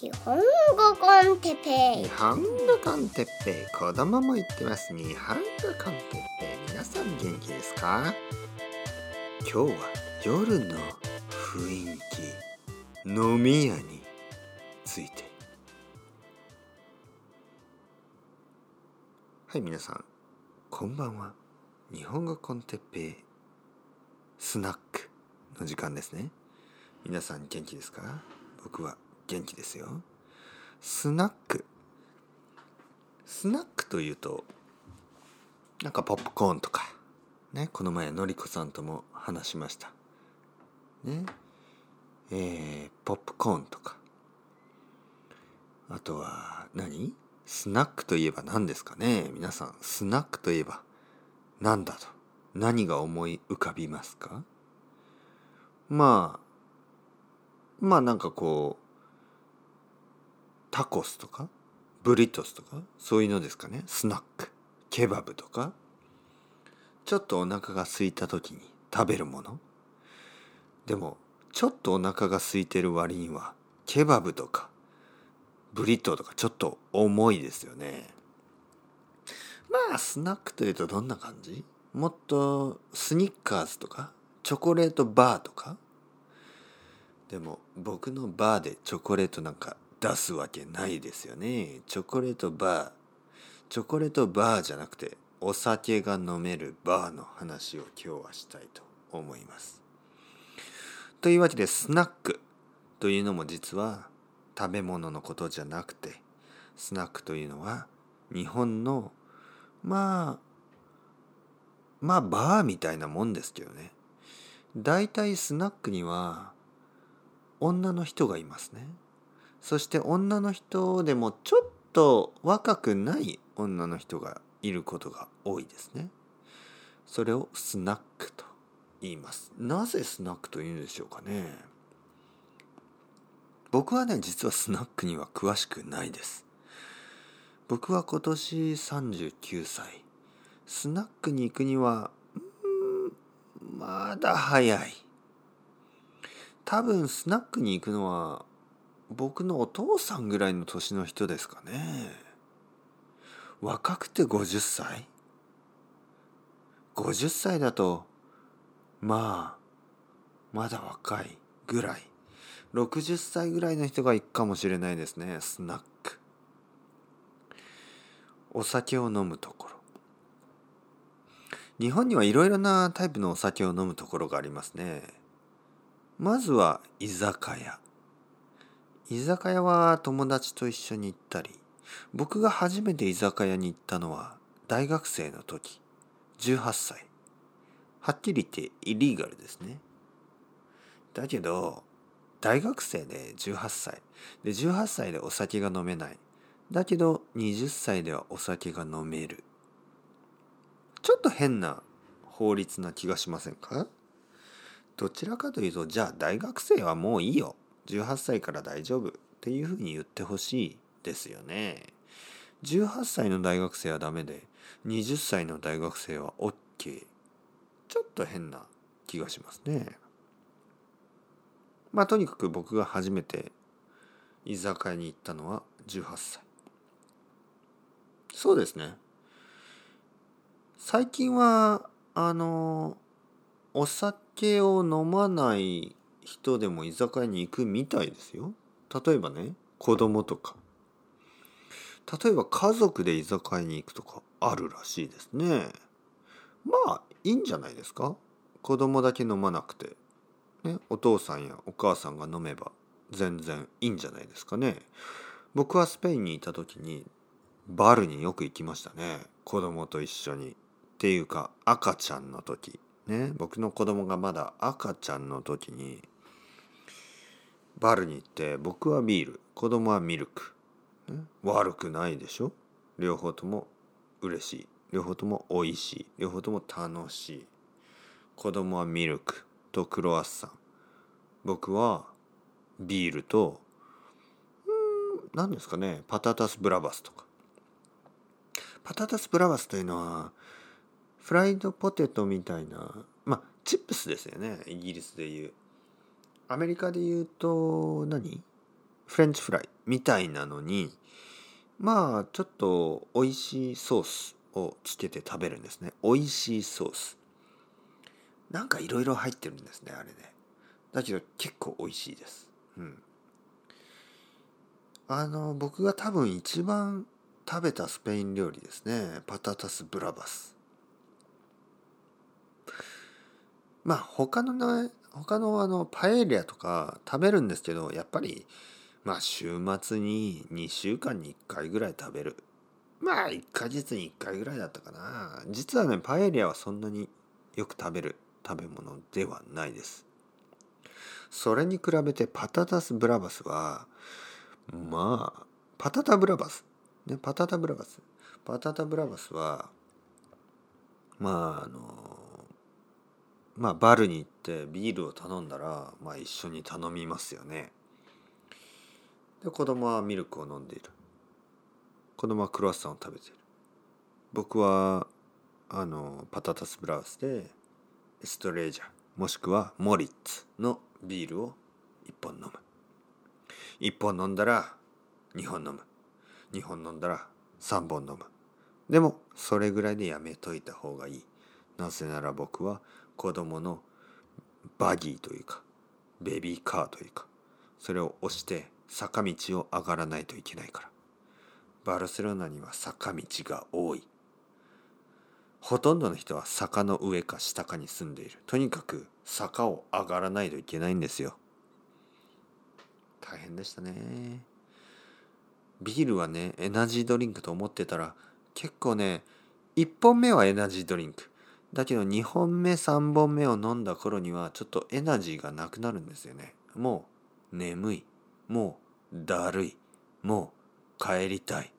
日本語コンテッペイ。日本語コンテッペイ。子供も言ってます。日本語コンテッペイ。皆さん元気ですか？今日は夜の雰囲気。飲み屋について。はい皆さん。こんばんは。日本語コンテッペイスナックの時間ですね。皆さん元気ですか？僕は元気ですよ。スナック。スナックというとなんかポップコーンとかねこの前のりこさんとも話しました。ね。えー、ポップコーンとか。あとは何？スナックといえば何ですかね？皆さんスナックといえば何だと。何が思い浮かびますか？まあまあなんかこうタコスとかブリトスとかそういうのですかね。スナックケバブとかちょっとお腹が空いた時に食べるもの。でもちょっとお腹が空いてる割にはケバブとかブリトーとかちょっと重いですよね。まあスナックというとどんな感じ？もっとスニッカーズとかチョコレートバーとか。でも僕のバーでチョコレートなんか出すわけないですよね。チョコレートバー。チョコレートバーじゃなくてお酒が飲めるバーの話を今日はしたいと思います。というわけでスナックというのも実は食べ物のことじゃなくてスナックというのは日本のまあまあバーみたいなもんですけどね。だいたいスナックには女の人がいますね。そして女の人でもちょっと若くない女の人がいることが多いですね。それをスナックと言います。なぜスナックと言うんでしょうかね。僕はね、実はスナックには詳しくないです。僕は今年39歳。スナックに行くには、まだ早い。多分スナックに行くのは僕のお父さんぐらいの年の人ですかね。若くて50歳 ?50 歳だとまあまだ若いぐらい。60歳ぐらいの人が行くかもしれないですねスナック。お酒を飲むところ。日本にはいろいろなタイプのお酒を飲むところがありますね。まずは居酒屋。居酒屋は友達と一緒に行ったり僕が初めて居酒屋に行ったのは大学生の時18歳。はっきり言ってイリーガルですね。だけど大学生で18歳。で18歳でお酒が飲めない。だけど20歳ではお酒が飲める。ちょっと変な法律な気がしませんか？どちらかというとじゃあ大学生はもういいよ。18歳から大丈夫っていうふうに言ってほしいですよね。18歳の大学生はダメで20歳の大学生は OK。ちょっと変な気がしますね。まあとにかく僕が初めて居酒屋に行ったのは18歳。そうですね。最近はあのお酒を飲まない人でも居酒屋に行くみたいですよ。例えばね子供とか例えば家族で居酒屋に行くとかあるらしいですね。まあいいんじゃないですか？子供だけ飲まなくて、ね、お父さんやお母さんが飲めば全然いいんじゃないですかね。僕はスペインにいた時にバルによく行きましたね子供と一緒に。っていうか赤ちゃんの時ね僕の子供がまだ赤ちゃんの時にバルに行って僕はビール。子供はミルク、悪くないでしょ？両方とも嬉しい。両方とも美味しい。両方とも楽しい。子供はミルクとクロワッサン。僕はビールとうん何ですかね？パタタスブラバスとか。パタタスブラバスというのはフライドポテトみたいなまあチップスですよね？イギリスでいう。アメリカで言うと何？フレンチフライみたいなのにまあちょっと美味しいソースをつけて食べるんですね。美味しいソース。なんかいろいろ入ってるんですねあれね。だけど結構美味しいです。うん。あの僕が多分一番食べたスペイン料理ですね。パタタスブラバス。まあ他のね他のあのパエリアとか食べるんですけどやっぱりまあ週末に2週間に1回ぐらい食べる。まあ1ヶ月に1回ぐらいだったかな。実はねパエリアはそんなによく食べる食べ物ではないです。それに比べてパタタスブラバスはまあパタタブラバス。ねパタタブラバス。パタタブラバスはまああのまあバルに行ってビールを頼んだらまあ一緒に頼みますよね。で子供はミルクを飲んでいる。子供はクロワッサンを食べている。僕はあのパタタスブラウスでエストレージャもしくはモリッツのビールを1本飲む。1本飲んだら2本飲む。2本飲んだら3本飲む。でもそれぐらいでやめといた方がいい。なぜなら僕は子供のバギーというかベビーカーというかそれを押して坂道を上がらないといけないから。バルセロナには坂道が多い。ほとんどの人は坂の上か下かに住んでいる。とにかく坂を上がらないといけないんですよ。大変でしたね。ビールはねエナジードリンクと思ってたら結構ね1本目はエナジードリンク。だけど2本目3本目を飲んだ頃にはちょっとエナジーがなくなるんですよね。もう眠い。もうだるい。もう帰りたい。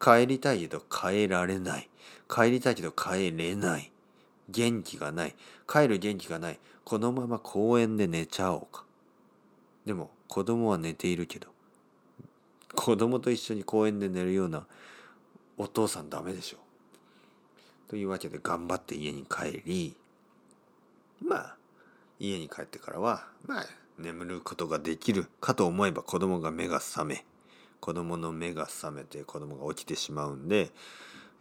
帰りたいけど帰られない。帰りたいけど帰れない。元気がない。帰る元気がない。このまま公園で寝ちゃおうか。でも子供は寝ているけど。子供と一緒に公園で寝るようなお父さんダメでしょ。というわけで頑張って家に帰りまあ家に帰ってからはまあ眠ることができるかと思えば子供が目が覚め子供の目が覚めて子供が起きてしまうんで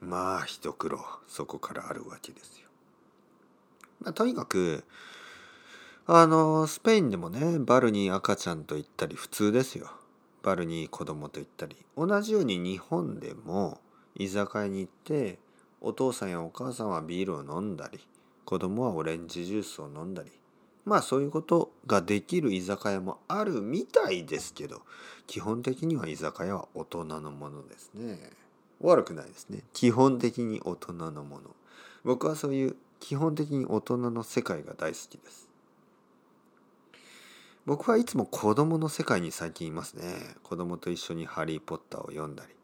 まあ一苦労そこからあるわけですよ。まあ、とにかくあのスペインでもねバルに赤ちゃんと行ったり普通ですよ。バルに子供と行ったり同じように日本でも居酒屋に行ってお父さんやお母さんはビールを飲んだり子供はオレンジジュースを飲んだり。まあそういうことができる居酒屋もあるみたいですけど基本的には居酒屋は大人のものですね。悪くないですね。基本的に大人のもの。僕はそういう基本的に大人の世界が大好きです。僕はいつも子供の世界に最近いますね。子供と一緒にハリー・ポッターを読んだり。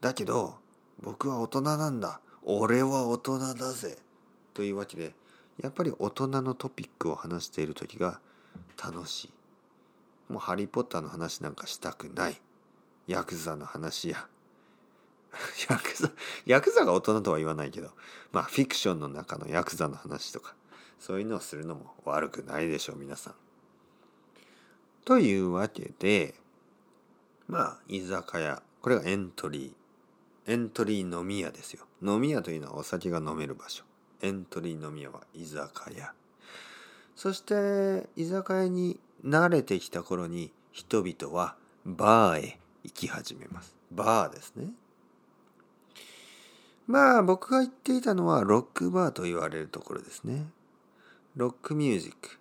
だけど僕は大人なんだ。俺は大人だぜというわけでやっぱり大人のトピックを話している時が楽しい。もうハリー・ポッターの話なんかしたくない。ヤクザの話や。ヤクザ、ヤクザが大人とは言わないけど、まあフィクションの中のヤクザの話とか、そういうのをするのも悪くないでしょう、皆さん。というわけで、まあ居酒屋、これがエントリー。エントリー飲み屋ですよ。飲み屋というのはお酒が飲める場所。エントリー飲み屋は居酒屋そして居酒屋に慣れてきた頃に人々はバーへ行き始めますバーですねまあ僕が言っていたのはロックバーと言われるところですねロックミュージック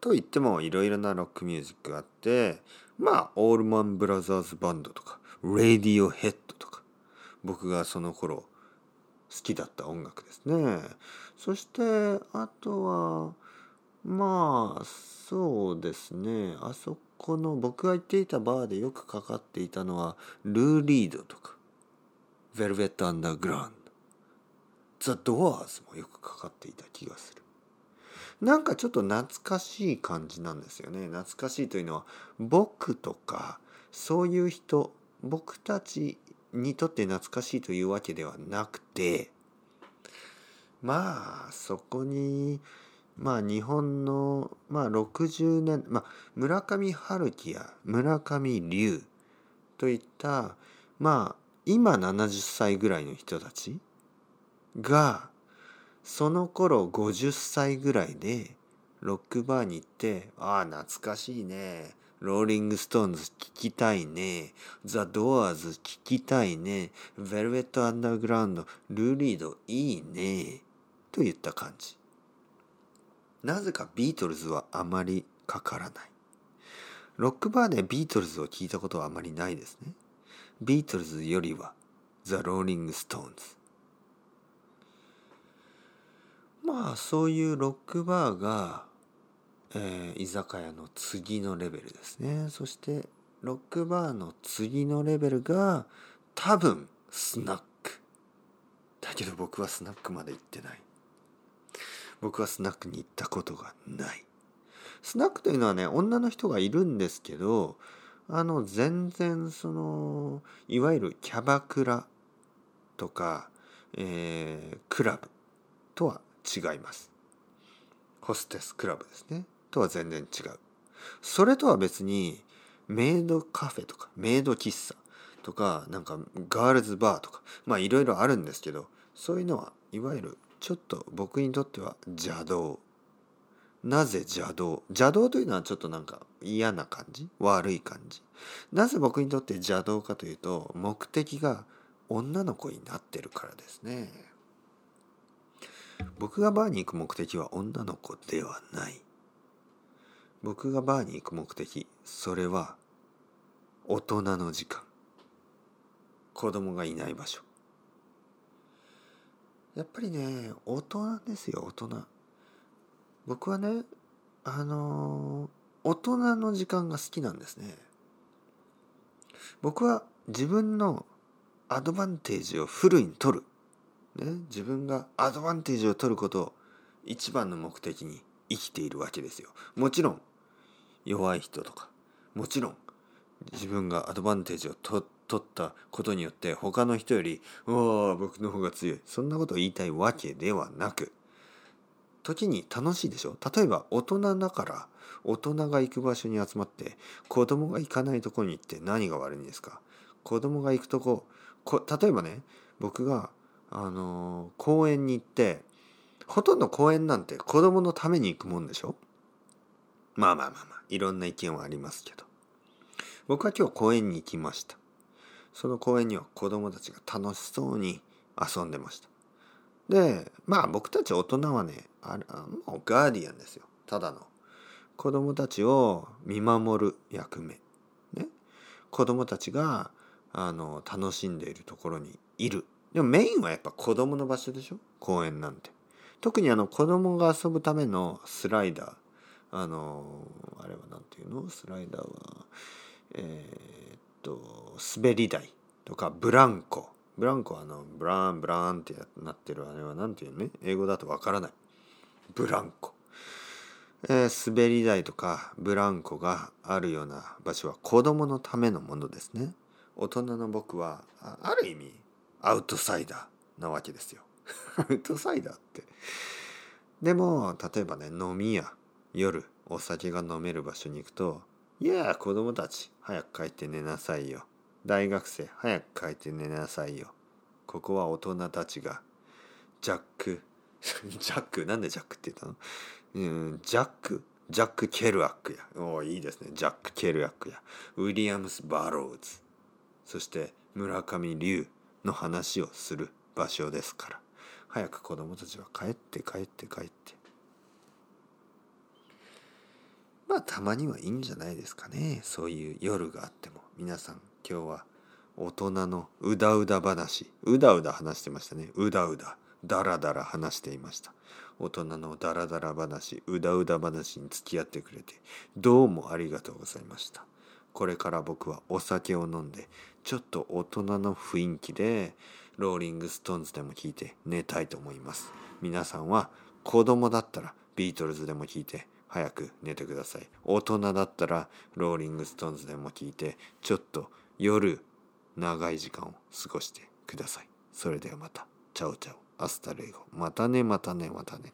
と言ってもいろいろなロックミュージックがあってまあオールマンブラザーズバンドとかレディオヘッドとか僕がその頃好きだった音楽ですね。そしてあとはまあそうですねあそこの僕が行っていたバーでよくかかっていたのはルー・リードとかベルベット・アンダーグラウンドザ・ドアーズもよくかかっていた気がする。なんかちょっと懐かしい感じなんですよね。懐かしいというのは僕とかそういう人僕たちにとって懐かしいというわけではなくてまあそこにまあ日本の、まあ、60年、まあ、村上春樹や村上龍といったまあ今70歳ぐらいの人たちがその頃50歳ぐらいでロックバーに行って「ああ懐かしいね。ローリング・ストーンズ聞きたいね。ザ・ドアーズ聞きたいね。ベルベット・アンダーグラウンドルーリードいいね」といった感じ。なぜかビートルズはあまりかからない。ロックバーでビートルズを聞いたことはあまりないですね。ビートルズよりはザ・ローリング・ストーンズまあそういうロックバーが、えー、居酒屋の次のレベルですね。そしてロックバーの次のレベルが多分スナック。だけど僕はスナックまで行ってない。僕はスナックに行ったことがない。スナックというのはね女の人がいるんですけどあの全然そのいわゆるキャバクラとか、えー、クラブとは違います。ホステスクラブですね。とは全然違う。それとは別にメイドカフェとかメイド喫茶とかなんかガールズバーとかまあいろいろあるんですけどそういうのはいわゆるちょっと僕にとっては邪道。なぜ邪道？邪道というのはちょっとなんか嫌な感じ？悪い感じ？なぜ僕にとって邪道かというと目的が女の子になってるからですね。僕がバーに行く目的は女の子ではない。僕がバーに行く目的それは大人の時間。子供がいない場所。やっぱりね大人ですよ大人。僕はねあの大人の時間が好きなんですね。僕は自分のアドバンテージをフルに取る、ね、自分がアドバンテージを取ることを一番の目的に生きているわけですよ。もちろん弱い人とか。もちろん自分がアドバンテージを取ったことによって他の人より「おお僕の方が強い」そんなことを言いたいわけではなく時に楽しいでしょ？例えば大人だから大人が行く場所に集まって子供が行かないとこに行って何が悪いんですか？子供が行くとここ例えばね僕があの公園に行ってほとんど公園なんて子供のために行くもんでしょ？まあまあまあまあ。いろんな意見はありますけど。僕は今日公園に行きました。その公園には子供たちが楽しそうに遊んでました。でまあ僕たち大人はねあもうガーディアンですよ。ただの。子供たちを見守る役目。ね。子供たちがあの楽しんでいるところにいる。でもメインはやっぱ子供の場所でしょ？公園なんて。特にあの子供が遊ぶためのスライダー。あのあれは何ていうの？スライダーはえー、っと滑り台とかブランコ。ブランコはあのブランブランってなってるあれは何ていうのね？英語だとわからない。ブランコ、えー、滑り台とかブランコがあるような場所は子供のためのものですね。大人の僕はある意味アウトサイダーなわけですよ。アウトサイダーって。でも例えばね飲み屋。夜お酒が飲める場所に行くと「いや子供たち早く帰って寝なさいよ」大学生早く帰って寝なさいよ。ここは大人たちがジャック ジャックなんでジャックって言ったの？うんジャックジャック・ケルアックや。おいいですね。ジャック・ケルアックや。ウィリアムス・バローズ。そして村上龍の話をする場所ですから。早く子供たちは帰って帰って帰って。まあたまにはいいんじゃないですかね。そういう夜があっても。皆さん今日は大人のうだうだ話。うだうだ話してましたね。うだうだだらだら話していました。大人のダラダラ話。うだうだ話に付き合ってくれて。どうもありがとうございました。これから僕はお酒を飲んでちょっと大人の雰囲気でローリング・ストーンズでも聴いて寝たいと思います。皆さんは子供だったらビートルズでも聴いて早く寝てください。大人だったらローリング・ストーンズでも聞いてちょっと夜長い時間を過ごしてください。それではまた。チャオチャオ。 Hasta luego。またねまたねまたね。